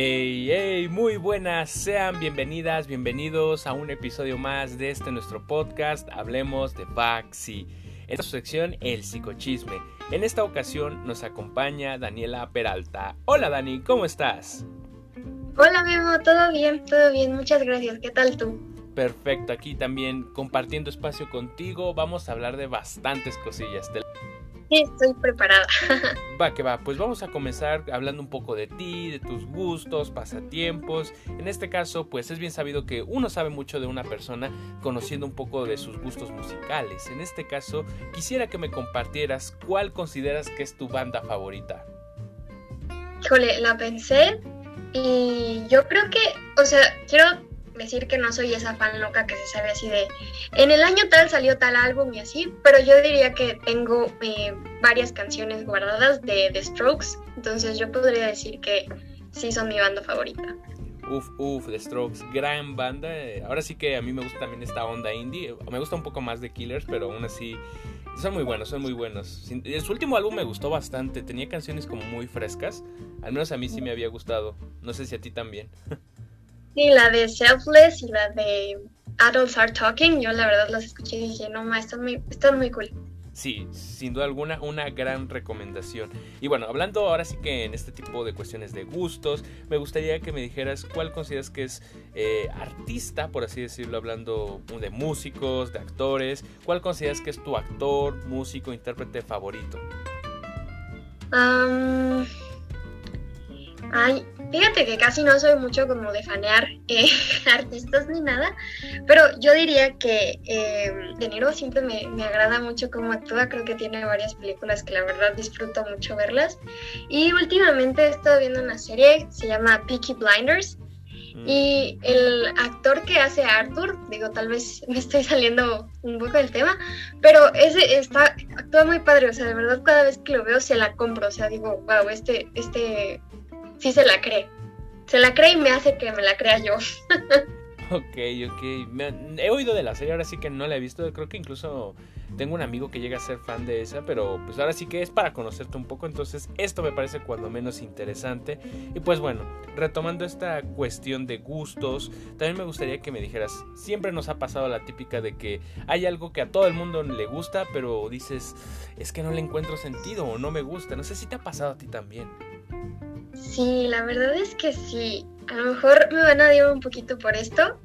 Hey, hey, muy buenas, sean bienvenidas, bienvenidos a un episodio más de este nuestro podcast, Hablemos de Baxi. En esta sección, el psicochisme. En esta ocasión nos acompaña Daniela Peralta. Hola Dani, ¿cómo estás? Hola Memo, todo bien, todo bien, muchas gracias. ¿Qué tal tú? Perfecto, aquí también compartiendo espacio contigo, vamos a hablar de bastantes cosillas. Estoy preparada. Va, que va, pues vamos a comenzar hablando un poco de ti, de tus gustos, pasatiempos. En este caso, pues es bien sabido que uno sabe mucho de una persona conociendo un poco de sus gustos musicales. En este caso, quisiera que me compartieras cuál consideras que es tu banda favorita. Híjole, la pensé y yo creo que, o sea, quiero decir que no soy esa fan loca que se sabe así de en el año tal salió tal álbum y así, pero yo diría que tengo eh, varias canciones guardadas de The Strokes, entonces yo podría decir que sí son mi banda favorita. Uf, uf, The Strokes, gran banda. Ahora sí que a mí me gusta también esta onda indie. Me gusta un poco más de Killers, pero aún así son muy buenos, son muy buenos. Su último álbum me gustó bastante. Tenía canciones como muy frescas. Al menos a mí sí me había gustado. No sé si a ti también. Sí, la de Selfless y la de Adults Are Talking, yo la verdad las escuché y dije, no, ma, están muy, están muy cool. Sí, sin duda alguna, una gran recomendación. Y bueno, hablando ahora sí que en este tipo de cuestiones de gustos, me gustaría que me dijeras cuál consideras que es eh, artista, por así decirlo, hablando de músicos, de actores, cuál consideras que es tu actor, músico, intérprete favorito. Ay, fíjate que casi no soy mucho como de fanear eh, artistas ni nada, pero yo diría que eh, De Niro siempre me, agrada mucho cómo actúa, creo que tiene varias películas que la verdad disfruto mucho verlas. Y últimamente he estado viendo una serie, se llama Peaky Blinders, mm. y el actor que hace a Arthur, digo, tal vez me estoy saliendo un poco del tema, pero ese está, actúa muy padre, o sea, de verdad cada vez que lo veo se la compro, o sea, digo, wow, este, este sí se la cree. Se la cree y me hace que me la crea yo. ok, ok. he oído de la serie, ahora sí que no la he visto. Creo que incluso tengo un amigo que llega a ser fan de esa, pero pues ahora sí que es para conocerte un poco. Entonces esto me parece cuando menos interesante. Y pues bueno, retomando esta cuestión de gustos, también me gustaría que me dijeras, siempre nos ha pasado la típica de que hay algo que a todo el mundo le gusta, pero dices, es que no le encuentro sentido o no me gusta. No sé si te ha pasado a ti también. Sí, la verdad es que sí. A lo mejor me van a odiar un poquito por esto,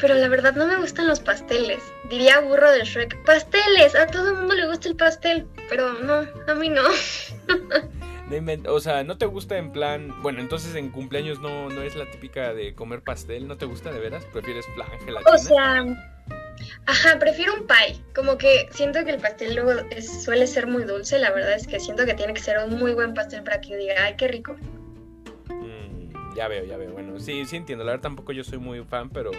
pero la verdad no me gustan los pasteles. Diría burro de Shrek, pasteles, a todo el mundo le gusta el pastel, pero no, a mí no. o sea, ¿no te gusta en plan, bueno, entonces en cumpleaños no, no es la típica de comer pastel, ¿no te gusta de veras? ¿Prefieres flan, gelatina? O sea, ajá, prefiero un pie, como que siento que el pastel luego suele ser muy dulce, la verdad es que siento que tiene que ser un muy buen pastel para que yo diga, ay, qué rico. Ya veo, ya veo. Bueno, sí, sí entiendo. La verdad tampoco yo soy muy fan, pero,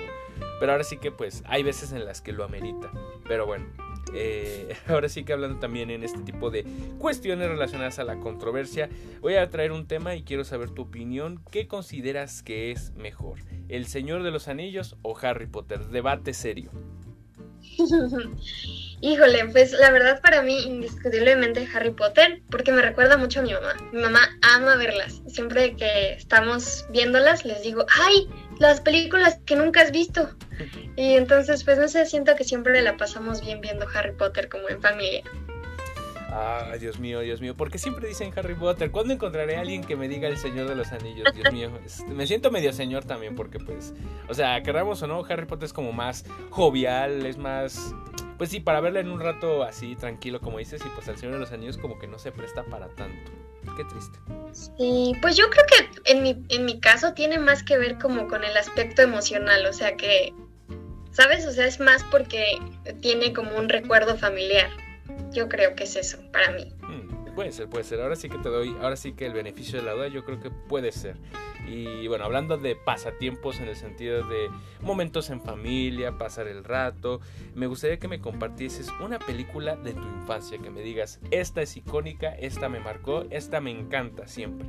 pero ahora sí que pues hay veces en las que lo amerita. Pero bueno, eh, ahora sí que hablando también en este tipo de cuestiones relacionadas a la controversia, voy a traer un tema y quiero saber tu opinión. ¿Qué consideras que es mejor? ¿El Señor de los Anillos o Harry Potter? Debate serio. Híjole, pues la verdad para mí indiscutiblemente Harry Potter, porque me recuerda mucho a mi mamá. Mi mamá ama verlas. Siempre que estamos viéndolas les digo, ¡ay! Las películas que nunca has visto. Y entonces, pues no sé, siento que siempre la pasamos bien viendo Harry Potter como en familia. Ay, Dios mío, Dios mío. ¿Por qué siempre dicen Harry Potter? ¿Cuándo encontraré a alguien que me diga el Señor de los Anillos? Dios mío. me siento medio señor también porque pues... O sea, queramos o no, Harry Potter es como más jovial, es más... Pues sí, para verla en un rato así, tranquilo, como dices, y pues el Señor de los Anillos como que no se presta para tanto. Qué triste. Sí, pues yo creo que en mi, en mi caso tiene más que ver como con el aspecto emocional, o sea que... ¿Sabes? O sea, es más porque tiene como un recuerdo familiar. Yo creo que es eso para mí. Hmm, puede ser, puede ser. Ahora sí que te doy, ahora sí que el beneficio de la duda yo creo que puede ser. Y bueno, hablando de pasatiempos en el sentido de momentos en familia, pasar el rato, me gustaría que me compartieses una película de tu infancia, que me digas, esta es icónica, esta me marcó, esta me encanta siempre.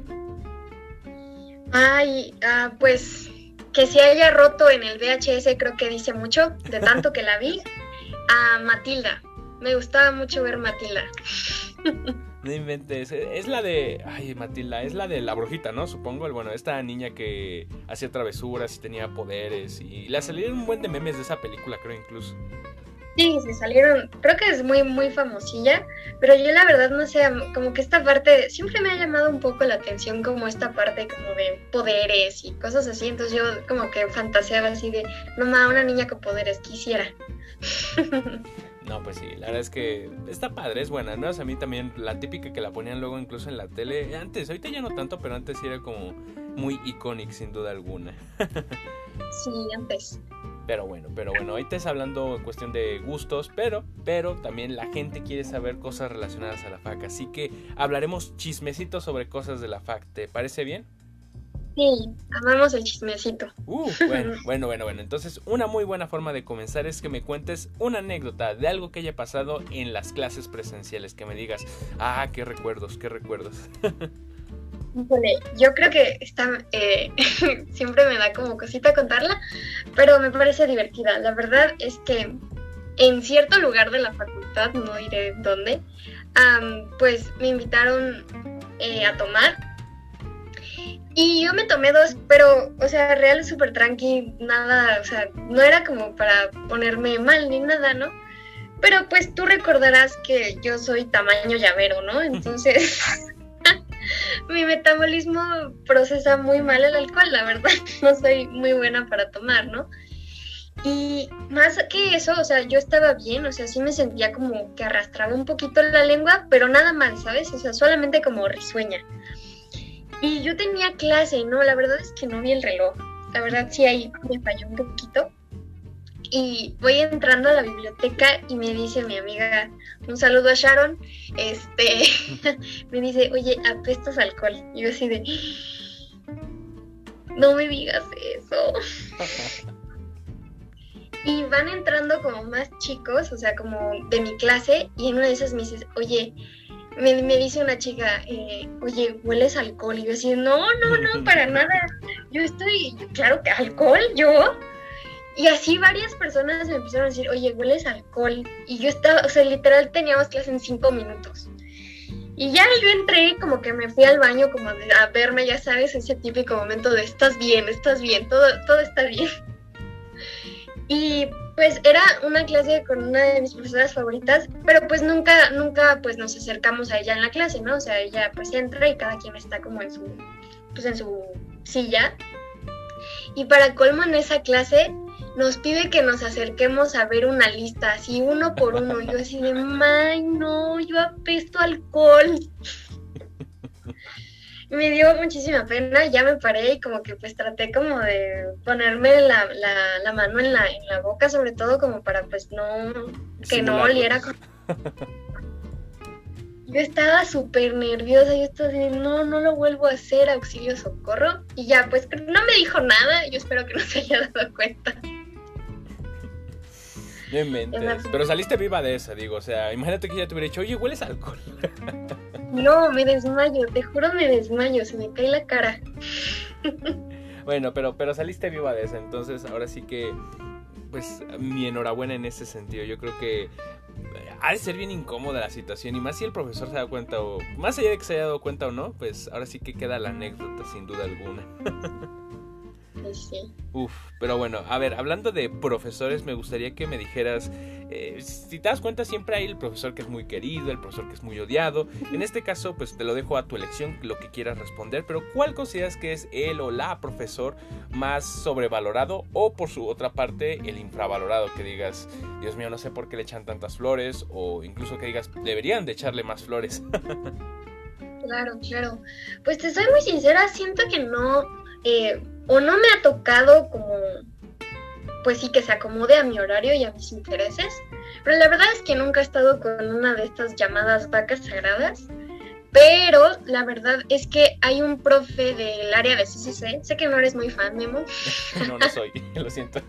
Ay, ah, pues que se haya roto en el VHS creo que dice mucho, de tanto que la vi, a Matilda me gustaba mucho ver Matilda. No inventes, es la de, ay Matilda, es la de la brujita, ¿no? Supongo, bueno, esta niña que hacía travesuras y tenía poderes y le salieron un buen de memes de esa película, creo incluso. Sí, se salieron, creo que es muy, muy famosilla, pero yo la verdad no sé, como que esta parte siempre me ha llamado un poco la atención como esta parte como de poderes y cosas así, entonces yo como que fantaseaba así de, no más, una niña con poderes, quisiera. No, pues sí, la verdad es que está padre, es buena, ¿no? a mí también la típica que la ponían luego incluso en la tele, antes, ahorita ya no tanto, pero antes sí era como muy icónica sin duda alguna. sí, antes. Pero bueno, pero bueno, ahorita estás hablando en cuestión de gustos, pero, pero también la gente quiere saber cosas relacionadas a la FAC, así que hablaremos chismecitos sobre cosas de la FAC, ¿te parece bien? Sí, amamos el chismecito. Uh, bueno, bueno, bueno, bueno. Entonces, una muy buena forma de comenzar es que me cuentes una anécdota de algo que haya pasado en las clases presenciales. Que me digas, ah, qué recuerdos, qué recuerdos. yo creo que está, eh, siempre me da como cosita contarla, pero me parece divertida. La verdad es que en cierto lugar de la facultad, no diré dónde, pues me invitaron eh, a tomar. Y yo me tomé dos, pero, o sea, real súper tranqui, nada, o sea, no era como para ponerme mal ni nada, ¿no? Pero pues tú recordarás que yo soy tamaño llavero, ¿no? Entonces, mi metabolismo procesa muy mal el alcohol, la verdad. No soy muy buena para tomar, ¿no? Y más que eso, o sea, yo estaba bien, o sea, sí me sentía como que arrastraba un poquito la lengua, pero nada mal, ¿sabes? O sea, solamente como risueña. Y yo tenía clase, ¿no? La verdad es que no vi el reloj. La verdad sí ahí me falló un poquito. Y voy entrando a la biblioteca y me dice mi amiga, un saludo a Sharon, este, me dice, oye, apestas alcohol. Y yo así de, no me digas eso. y van entrando como más chicos, o sea, como de mi clase, y en una de esas me dices, oye, me, me dice una chica, eh, oye, hueles alcohol. Y yo así, no, no, no, para nada. Yo estoy, claro que alcohol, yo. Y así varias personas me empezaron a decir, oye, hueles alcohol. Y yo estaba, o sea, literal teníamos clase en cinco minutos. Y ya yo entré, como que me fui al baño, como a verme, ya sabes, ese típico momento de estás bien, estás bien, todo, todo está bien. Y pues era una clase con una de mis profesoras favoritas, pero pues nunca, nunca pues nos acercamos a ella en la clase, ¿no? O sea, ella pues entra y cada quien está como en su, pues en su silla. Y para colmo en esa clase nos pide que nos acerquemos a ver una lista, así uno por uno. Yo así de, ¡ay, no! Yo apesto alcohol. Me dio muchísima pena, ya me paré y como que pues traté como de ponerme la, la, mano en la, en la boca, sobre todo como para pues no, que no oliera. Yo estaba súper nerviosa, yo estaba así, no, no lo vuelvo a hacer, auxilio, socorro. Y ya, pues no me dijo nada, yo espero que no se haya dado cuenta. No Pero saliste viva de esa, digo. O sea, imagínate que ya te hubiera dicho, oye, hueles alcohol. No, me desmayo, te juro me desmayo, se me cae la cara. Bueno, pero, pero saliste viva de esa, entonces ahora sí que, pues, mi enhorabuena en ese sentido. Yo creo que ha de ser bien incómoda la situación y más si el profesor se da cuenta o más allá de que se haya dado cuenta o no, pues ahora sí que queda la anécdota sin duda alguna. Uf, pero bueno, a ver, hablando de profesores, me gustaría que me dijeras, eh, si te das cuenta, siempre hay el profesor que es muy querido, el profesor que es muy odiado. En este caso, pues te lo dejo a tu elección, lo que quieras responder, pero ¿cuál consideras que es él o la profesor más sobrevalorado o por su otra parte el infravalorado? Que digas, Dios mío, no sé por qué le echan tantas flores o incluso que digas, deberían de echarle más flores. claro, claro. Pues te soy muy sincera, siento que no... Eh, o no me ha tocado como, pues sí, que se acomode a mi horario y a mis intereses, pero la verdad es que nunca he estado con una de estas llamadas vacas sagradas, pero la verdad es que hay un profe del área de CCC, sé que no eres muy fan, Memo. no, no soy, lo siento.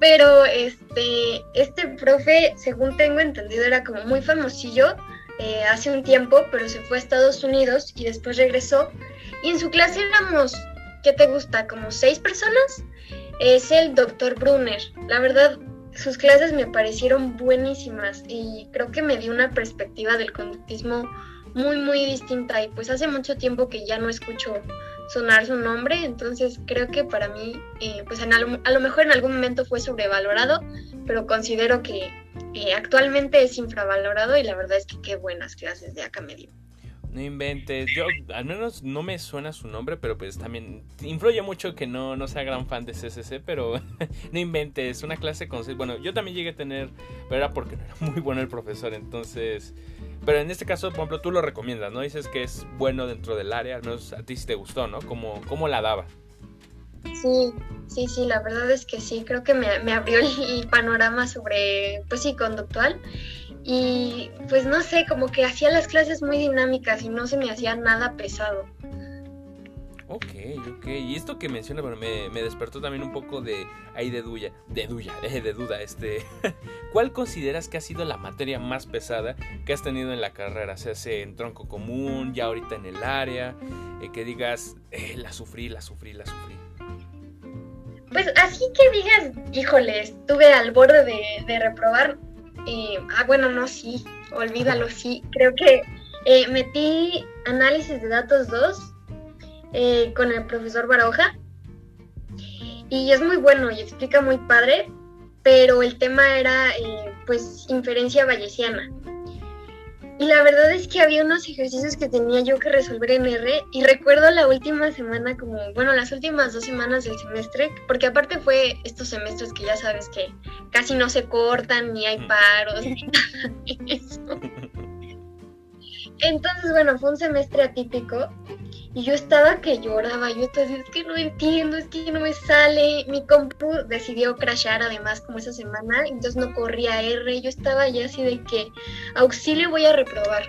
pero este, este profe, según tengo entendido, era como muy famosillo eh, hace un tiempo, pero se fue a Estados Unidos y después regresó. Y en su clase éramos ¿qué te gusta? ¿Como seis personas? Es el doctor Brunner. La verdad, sus clases me parecieron buenísimas y creo que me dio una perspectiva del conductismo muy, muy distinta y pues hace mucho tiempo que ya no escucho sonar su nombre, entonces creo que para mí, eh, pues a lo mejor en algún momento fue sobrevalorado, pero considero que eh, actualmente es infravalorado y la verdad es que qué buenas clases de acá me dio. No inventes, yo al menos no me suena su nombre, pero pues también influye mucho que no, no sea gran fan de CCC, pero no inventes, una clase con... Bueno, yo también llegué a tener, pero era porque no era muy bueno el profesor, entonces... Pero en este caso, por ejemplo, tú lo recomiendas, ¿no? Dices que es bueno dentro del área, al menos a ti sí te gustó, ¿no? ¿Cómo, cómo la daba? Sí, sí, sí, la verdad es que sí, creo que me, me abrió el panorama sobre, pues sí, conductual y pues no sé, como que hacía las clases muy dinámicas y no se me hacía nada pesado. Ok, ok. Y esto que menciona, bueno, me, me despertó también un poco de ahí de duda, de duda, de duda, este. ¿Cuál consideras que ha sido la materia más pesada que has tenido en la carrera? Se hace en tronco común, ya ahorita en el área, eh, que digas, eh, la sufrí, la sufrí, la sufrí. Pues así que digas, híjole, estuve al borde de, de reprobar, eh, ah, bueno, no, sí, olvídalo, sí. Creo que eh, metí análisis de datos 2 eh, con el profesor Baroja y es muy bueno y explica muy padre, pero el tema era pues inferencia bayesiana. Y la verdad es que había unos ejercicios que tenía yo que resolver en R y recuerdo la última semana como, bueno, las últimas dos semanas del semestre, porque aparte fue estos semestres que ya sabes que casi no se cortan, ni hay paros, ni nada de eso. Entonces, bueno, fue un semestre atípico y yo estaba que lloraba, yo estaba es que no entiendo, es que no me sale. Mi compu decidió crashar además como esa semana, entonces no corría R, yo estaba ya así de que auxilio voy a reprobar.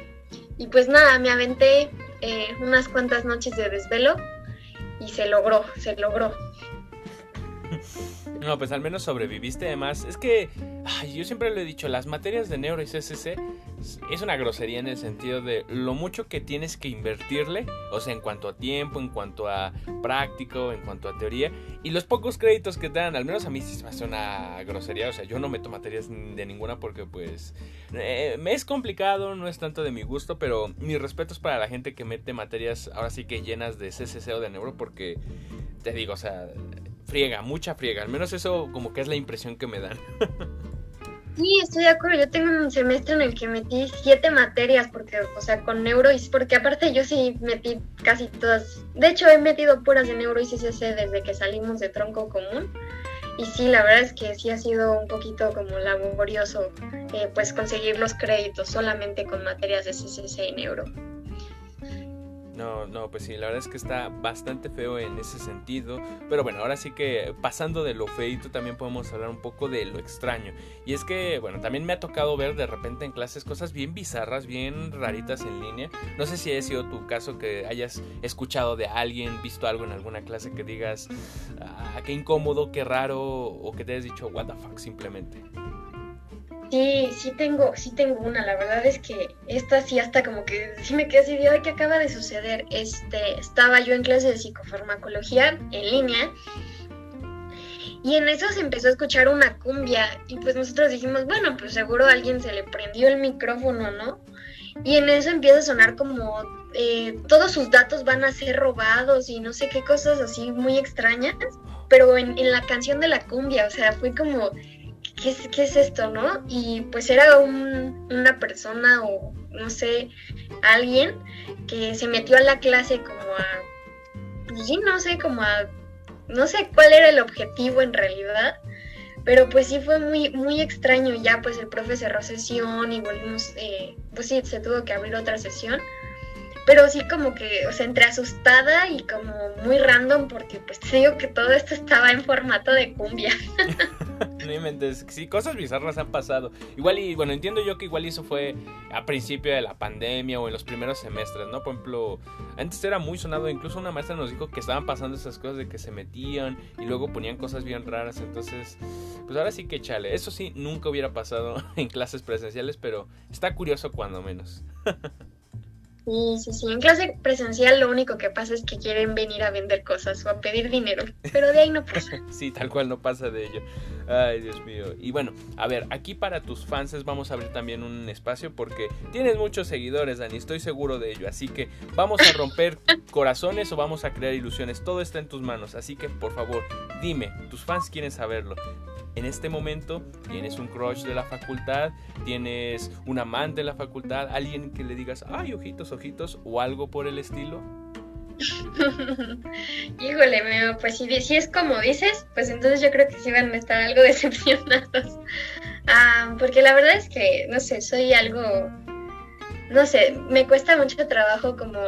Y pues nada, me aventé eh, unas cuantas noches de desvelo y se logró, se logró. No, pues al menos sobreviviste. Además, es que yo siempre lo he dicho, las materias de Neuro y CSC es una grosería en el sentido de lo mucho que tienes que invertirle, o sea, en cuanto a tiempo, en cuanto a práctico, en cuanto a teoría, y los pocos créditos que te dan, al menos a mí sí me hace una grosería. O sea, yo no meto materias de ninguna porque, pues, eh, es complicado, no es tanto de mi gusto, pero mi respeto es para la gente que mete materias ahora sí que llenas de CSC o de Neuro, porque te digo, o sea friega, mucha friega. Al menos eso como que es la impresión que me dan. Sí, estoy de acuerdo. Yo tengo un semestre en el que metí siete materias, porque, o sea, con neuro y porque aparte yo sí metí casi todas. De hecho, he metido puras de neuro y CCC desde que salimos de tronco común. Y sí, la verdad es que sí ha sido un poquito como laborioso, eh, pues conseguir los créditos solamente con materias de CCC y neuro. No, no, pues sí, la verdad es que está bastante feo en ese sentido. Pero bueno, ahora sí que pasando de lo feito también podemos hablar un poco de lo extraño. Y es que, bueno, también me ha tocado ver de repente en clases cosas bien bizarras, bien raritas en línea. No sé si ha sido tu caso que hayas escuchado de alguien, visto algo en alguna clase que digas, ah, qué incómodo, qué raro, o que te hayas dicho, what the fuck, simplemente. Sí, sí tengo, sí tengo una. La verdad es que esta sí hasta como que sí me quedé así de acaba de suceder. Este, estaba yo en clase de psicofarmacología en línea y en eso se empezó a escuchar una cumbia y pues nosotros dijimos, bueno, pues seguro a alguien se le prendió el micrófono, ¿no? Y en eso empieza a sonar como eh, todos sus datos van a ser robados y no sé qué cosas así muy extrañas, pero en, en la canción de la cumbia, o sea, fue como ¿qué es, qué es esto, no? Y pues era una persona o no sé, alguien que se metió a la clase como a, sí, no sé, como a, no sé cuál era el objetivo en realidad, pero pues sí fue muy, muy extraño, ya pues el profe cerró sesión y volvimos, eh, pues sí, se tuvo que abrir otra sesión pero sí como que, o sea, entre asustada y como muy random porque pues te digo que todo esto estaba en formato de cumbia. no sí, cosas bizarras han pasado. Igual y, bueno, entiendo yo que igual eso fue a principio de la pandemia o en los primeros semestres, ¿no? Por ejemplo, antes era muy sonado, incluso una maestra nos dijo que estaban pasando esas cosas de que se metían y luego ponían cosas bien raras, entonces, pues ahora sí que chale. Eso sí, nunca hubiera pasado en clases presenciales, pero está curioso cuando menos. Sí, sí, sí. En clase presencial lo único que pasa es que quieren venir a vender cosas o a pedir dinero, pero de ahí no pasa. sí, tal cual no pasa de ello. Ay, Dios mío. Y bueno, a ver, aquí para tus fans vamos a abrir también un espacio porque tienes muchos seguidores, Dani, estoy seguro de ello. Así que vamos a romper corazones o vamos a crear ilusiones. Todo está en tus manos. Así que, por favor, dime, tus fans quieren saberlo en este momento tienes un crush de la facultad, tienes un amante de la facultad, alguien que le digas, ay, ojitos, ojitos, o algo por el estilo. Híjole, pues si, si, es como dices, pues entonces yo creo que sí van a estar algo decepcionados. Ah, porque la verdad es que, no sé, soy algo, no sé, me cuesta mucho trabajo como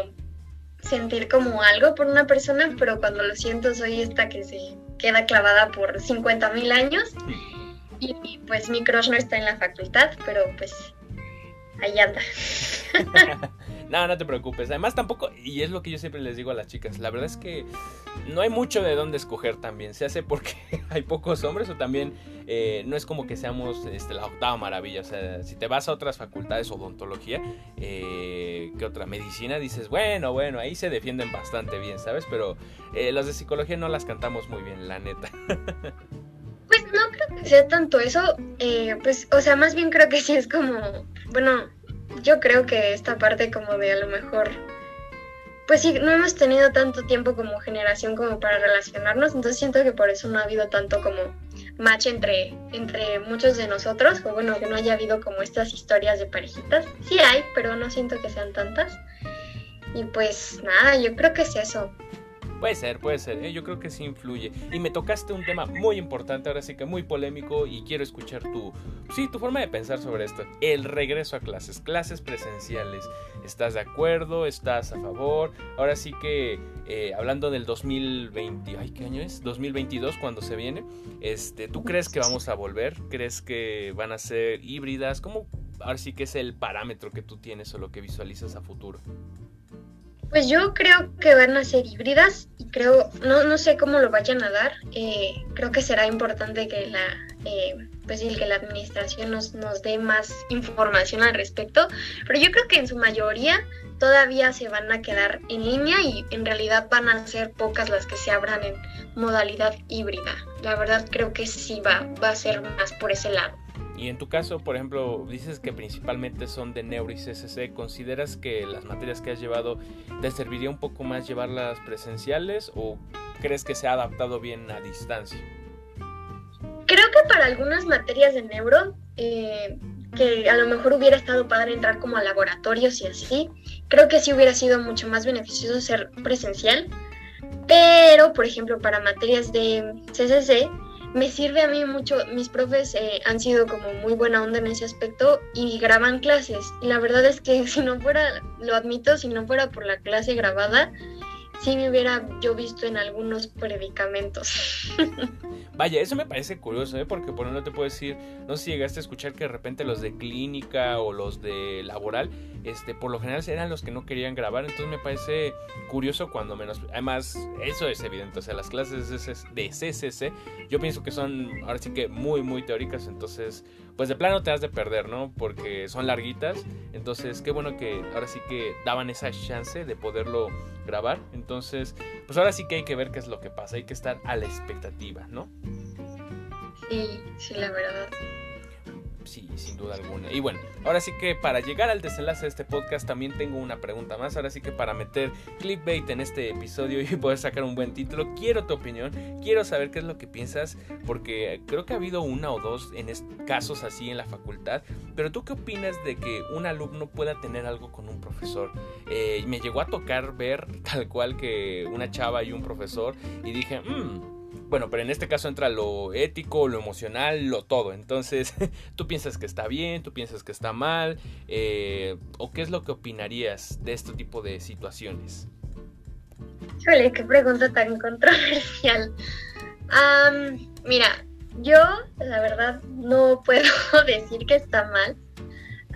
sentir como algo por una persona, pero cuando lo siento soy esta que se queda clavada por 50 mil años. Y, pues mi crush no está en la facultad, pero pues ahí anda. no, no te preocupes. Además tampoco, y es lo que yo siempre les digo a las chicas, la verdad es que no hay mucho de dónde escoger también. Se hace porque hay pocos hombres o también eh, no es como que seamos este, la octava maravilla. O sea, si te vas a otras facultades, odontología, eh, que otra medicina, dices, bueno, bueno, ahí se defienden bastante bien, ¿sabes? Pero eh, las de psicología no las cantamos muy bien, la neta. Pues no creo que sea tanto eso, eh, pues, o sea, más bien creo que sí es como, bueno, yo creo que esta parte como de a lo mejor, pues sí, no hemos tenido tanto tiempo como generación como para relacionarnos, entonces siento que por eso no ha habido tanto como match entre, entre muchos de nosotros, o bueno, que no haya habido como estas historias de parejitas. Sí hay, pero no siento que sean tantas. Y pues nada, yo creo que es eso. Puede ser, puede ser, ¿eh? yo creo que sí influye. Y me tocaste un tema muy importante, ahora sí que muy polémico y quiero escuchar tu, sí, tu forma de pensar sobre esto. El regreso a clases, clases presenciales. ¿Estás de acuerdo? ¿Estás a favor? Ahora sí que eh, hablando del 2020, ay, ¿qué año es? 2022 cuando se viene. Este, ¿tú crees que vamos a volver? ¿Crees que van a ser híbridas? ¿Cómo ahora sí que es el parámetro que tú tienes o lo que visualizas a futuro? Pues yo creo que van a ser híbridas y creo, no, no sé cómo lo vayan a dar. Eh, creo que será importante que la, eh, pues que la administración nos, nos dé más información al respecto. Pero yo creo que en su mayoría todavía se van a quedar en línea y en realidad van a ser pocas las que se abran en modalidad híbrida. La verdad creo que sí va, va a ser más por ese lado. Y en tu caso, por ejemplo, dices que principalmente son de Neuro y CSC. ¿Consideras que las materias que has llevado te serviría un poco más llevarlas presenciales o crees que se ha adaptado bien a distancia? Creo que para algunas materias de Neuro, eh, que a lo mejor hubiera estado padre entrar como a laboratorios y así, creo que sí hubiera sido mucho más beneficioso ser presencial. Pero, por ejemplo, para materias de CSC, me sirve a mí mucho, mis profes eh, han sido como muy buena onda en ese aspecto y graban clases. Y la verdad es que si no fuera, lo admito, si no fuera por la clase grabada, sí me hubiera yo visto en algunos predicamentos. Vaya, eso me parece curioso, ¿eh? porque por no te puedo decir, no sé si llegaste a escuchar que de repente los de clínica o los de laboral, este, por lo general eran los que no querían grabar, entonces me parece curioso cuando menos, además, eso es evidente, o sea, las clases de CCC, yo pienso que son ahora sí que muy, muy teóricas, entonces pues de plano te has de perder, ¿no? Porque son larguitas. Entonces, qué bueno que ahora sí que daban esa chance de poderlo grabar. Entonces, pues ahora sí que hay que ver qué es lo que pasa. Hay que estar a la expectativa, ¿no? Sí, sí, la verdad. Sí, sin duda alguna. Y bueno, ahora sí que para llegar al desenlace de este podcast también tengo una pregunta más. Ahora sí que para meter clickbait en este episodio y poder sacar un buen título, quiero tu opinión, quiero saber qué es lo que piensas, porque creo que ha habido una o dos en casos así en la facultad. Pero tú qué opinas de que un alumno pueda tener algo con un profesor? Eh, me llegó a tocar ver tal cual que una chava y un profesor y dije, mmm bueno, pero en este caso entra lo ético, lo emocional, lo todo. Entonces, ¿tú piensas que está bien? ¿Tú piensas que está mal? Eh, ¿O qué es lo que opinarías de este tipo de situaciones? Qué pregunta tan controversial. mira, yo la verdad no puedo decir que está mal.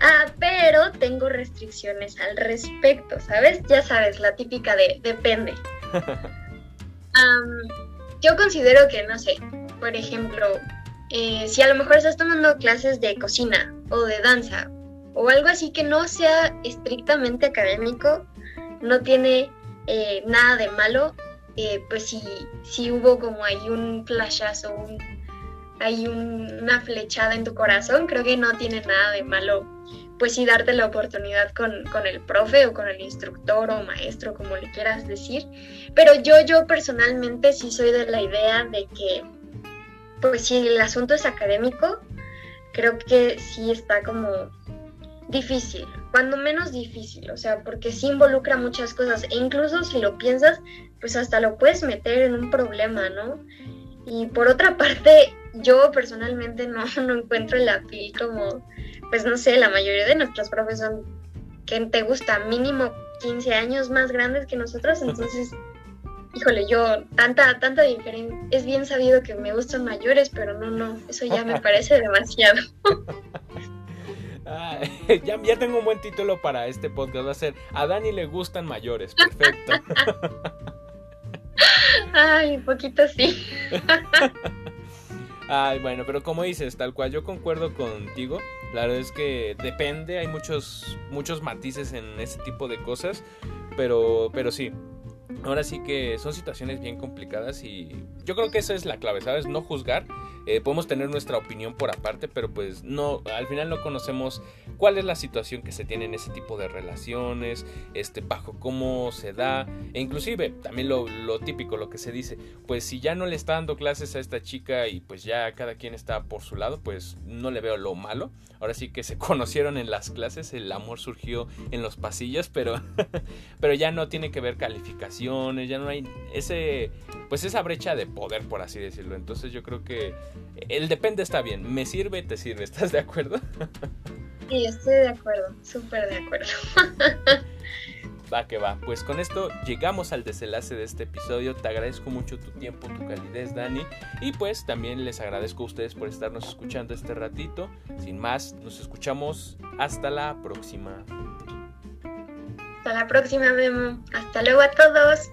Ah, pero tengo restricciones al respecto, ¿sabes? Ya sabes, la típica de depende. yo considero que, no sé, por ejemplo, eh, si a lo mejor estás tomando clases de cocina o de danza o algo así que no sea estrictamente académico, no tiene eh, nada de malo, eh, pues si, si hubo como ahí un flashazo, un, hay una flechada en tu corazón, creo que no tiene nada de malo, pues sí darte la oportunidad con, con, el profe o con el instructor o maestro, como le quieras decir. Pero yo, yo personalmente sí soy de la idea de que, pues si el asunto es académico, creo que sí está como difícil, cuando menos difícil, o sea, porque sí involucra muchas cosas e incluso si lo piensas, pues hasta lo puedes meter en un problema, ¿no? Y por otra parte, yo personalmente no, no encuentro el apil como, pues no sé, la mayoría de nuestros profes son, que te gusta, mínimo 15 años más grandes que nosotros, entonces, híjole, yo, tanta, tanta diferencia, es bien sabido que me gustan mayores, pero no, no, eso ya me parece demasiado. Ah, ya, ya tengo un buen título para este podcast. Va a ser A Dani le gustan mayores. Perfecto. Ay, poquito sí. Ay, bueno, pero como dices, tal cual yo concuerdo contigo. La verdad es que depende, hay muchos, muchos matices en ese tipo de cosas. Pero, pero sí, ahora sí que son situaciones bien complicadas y yo creo que esa es la clave, ¿sabes? No juzgar. Eh, podemos tener nuestra opinión por aparte, pero pues no, al final no conocemos cuál es la situación que se tiene en ese tipo de relaciones, este, bajo cómo se da, e inclusive también lo, lo típico, lo que se dice, pues si ya no le está dando clases a esta chica y pues ya cada quien está por su lado, pues no le veo lo malo. Ahora sí que se conocieron en las clases, el amor surgió en los pasillos, pero, pero ya no tiene que ver calificaciones, ya no hay ese, pues esa brecha de poder, por así decirlo. Entonces yo creo que el depende está bien, me sirve, te sirve, ¿estás de acuerdo? Sí, estoy de acuerdo, súper de acuerdo. Va que va. Pues con esto llegamos al desenlace de este episodio. Te agradezco mucho tu tiempo, tu calidez, Dani. Y pues también les agradezco a ustedes por estarnos escuchando este ratito. Sin más, nos escuchamos hasta la próxima. Hasta la próxima, Memo. Hasta luego a todos.